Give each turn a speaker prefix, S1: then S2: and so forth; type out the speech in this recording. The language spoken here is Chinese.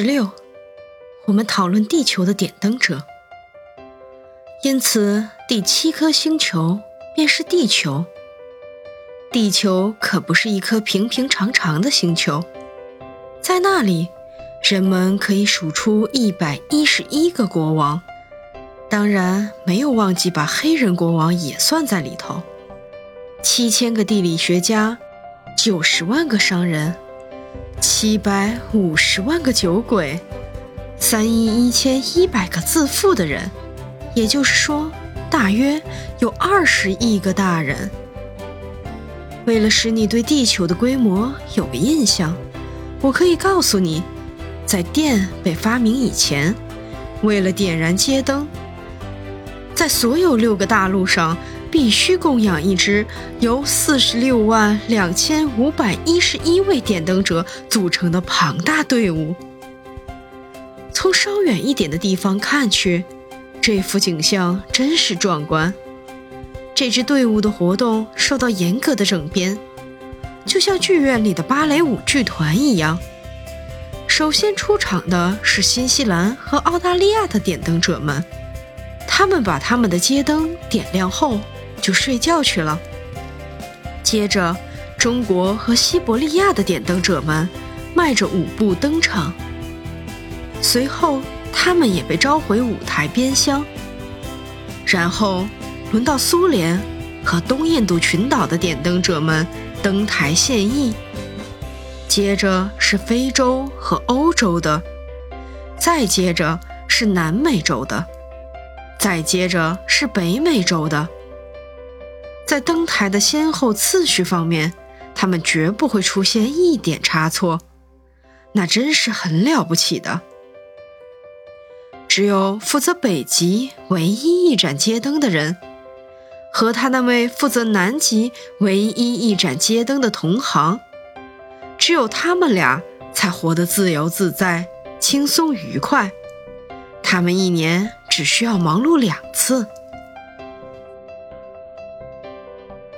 S1: 十六，我们讨论地球的点灯者。因此，第七颗星球便是地球。地球可不是一颗平平常常的星球，在那里，人们可以数出一百一十一个国王，当然没有忘记把黑人国王也算在里头。七千个地理学家，九十万个商人。七百五十万个酒鬼，三亿一千一百个自负的人，也就是说，大约有二十亿个大人。为了使你对地球的规模有个印象，我可以告诉你，在电被发明以前，为了点燃街灯，在所有六个大陆上。必须供养一支由四十六万两千五百一十一位点灯者组成的庞大队伍。从稍远一点的地方看去，这幅景象真是壮观。这支队伍的活动受到严格的整编，就像剧院里的芭蕾舞剧团一样。首先出场的是新西兰和澳大利亚的点灯者们，他们把他们的街灯点亮后。就睡觉去了。接着，中国和西伯利亚的点灯者们迈着舞步登场。随后，他们也被召回舞台边厢。然后，轮到苏联和东印度群岛的点灯者们登台献艺。接着是非洲和欧洲的，再接着是南美洲的，再接着是北美洲的。在登台的先后次序方面，他们绝不会出现一点差错，那真是很了不起的。只有负责北极唯一一盏街灯的人，和他那位负责南极唯一一盏街灯的同行，只有他们俩才活得自由自在、轻松愉快。他们一年只需要忙碌两次。